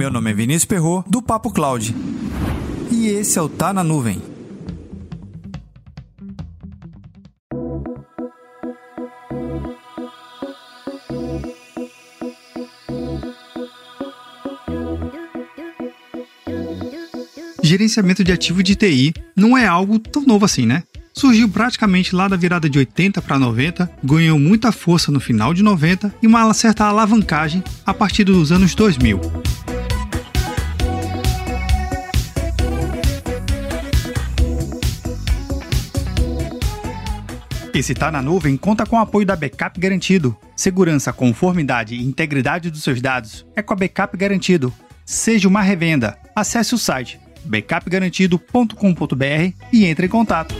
Meu nome é Vinícius Perro do Papo Cloud. E esse é o Tá na Nuvem. Gerenciamento de ativo de TI não é algo tão novo assim, né? surgiu praticamente lá da virada de 80 para 90, ganhou muita força no final de 90 e uma certa alavancagem a partir dos anos 2000. Esse Tá na Nuvem conta com o apoio da Backup Garantido. Segurança, conformidade e integridade dos seus dados é com a Backup Garantido. Seja uma revenda. Acesse o site backupgarantido.com.br e entre em contato.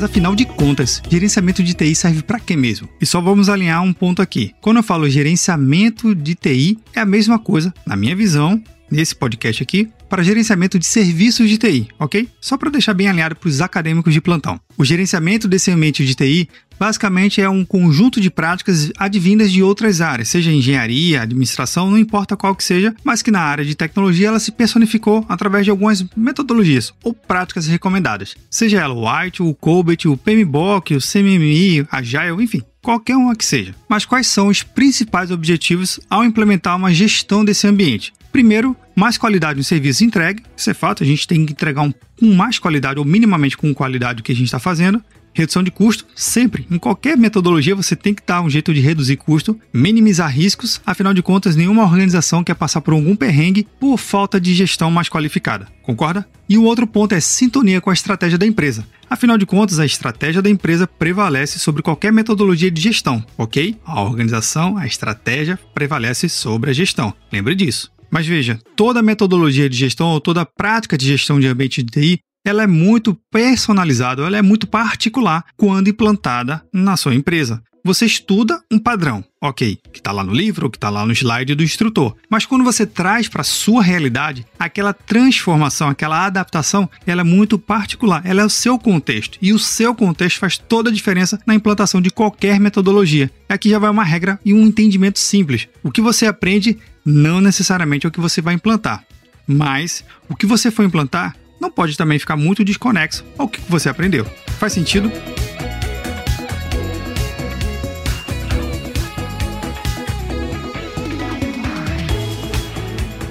Mas afinal de contas, gerenciamento de TI serve para quê mesmo? E só vamos alinhar um ponto aqui. Quando eu falo gerenciamento de TI, é a mesma coisa, na minha visão, nesse podcast aqui, para gerenciamento de serviços de TI, ok? Só para deixar bem alinhado para os acadêmicos de plantão. O gerenciamento desse ambiente de TI basicamente é um conjunto de práticas advindas de outras áreas, seja engenharia, administração, não importa qual que seja, mas que na área de tecnologia ela se personificou através de algumas metodologias ou práticas recomendadas, seja ela o White, o Colbert, o PMBOK, o CMMI, Agile, enfim qualquer uma que seja. Mas quais são os principais objetivos ao implementar uma gestão desse ambiente? Primeiro, mais qualidade no serviço entregue. Isso é fato, a gente tem que entregar um, com mais qualidade, ou minimamente com qualidade, o que a gente está fazendo. Redução de custo, sempre. Em qualquer metodologia você tem que dar um jeito de reduzir custo, minimizar riscos, afinal de contas, nenhuma organização quer passar por algum perrengue por falta de gestão mais qualificada. Concorda? E o outro ponto é sintonia com a estratégia da empresa. Afinal de contas, a estratégia da empresa prevalece sobre qualquer metodologia de gestão, ok? A organização, a estratégia prevalece sobre a gestão. Lembre disso. Mas veja, toda metodologia de gestão ou toda prática de gestão de ambiente de TI ela é muito personalizada, ela é muito particular quando implantada na sua empresa. Você estuda um padrão, ok, que está lá no livro que está lá no slide do instrutor. Mas quando você traz para sua realidade, aquela transformação, aquela adaptação, ela é muito particular, ela é o seu contexto. E o seu contexto faz toda a diferença na implantação de qualquer metodologia. Aqui já vai uma regra e um entendimento simples. O que você aprende não necessariamente é o que você vai implantar. Mas o que você for implantar não pode também ficar muito desconexo ao que você aprendeu. Faz sentido?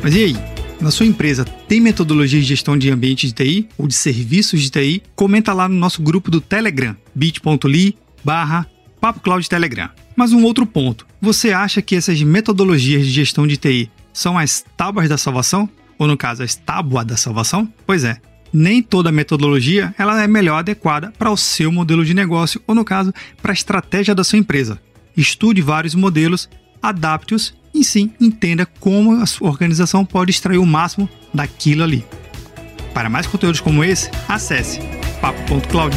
Mas e aí? Na sua empresa tem metodologia de gestão de ambiente de TI ou de serviços de TI? Comenta lá no nosso grupo do Telegram, bit.ly barra Papo Cloud Telegram. Mas um outro ponto, você acha que essas metodologias de gestão de TI são as tábuas da salvação? Ou no caso, a tábua da salvação? Pois é, nem toda metodologia ela é melhor adequada para o seu modelo de negócio ou no caso, para a estratégia da sua empresa. Estude vários modelos, adapte-os e sim entenda como a sua organização pode extrair o máximo daquilo ali. Para mais conteúdos como esse, acesse papo.cloud.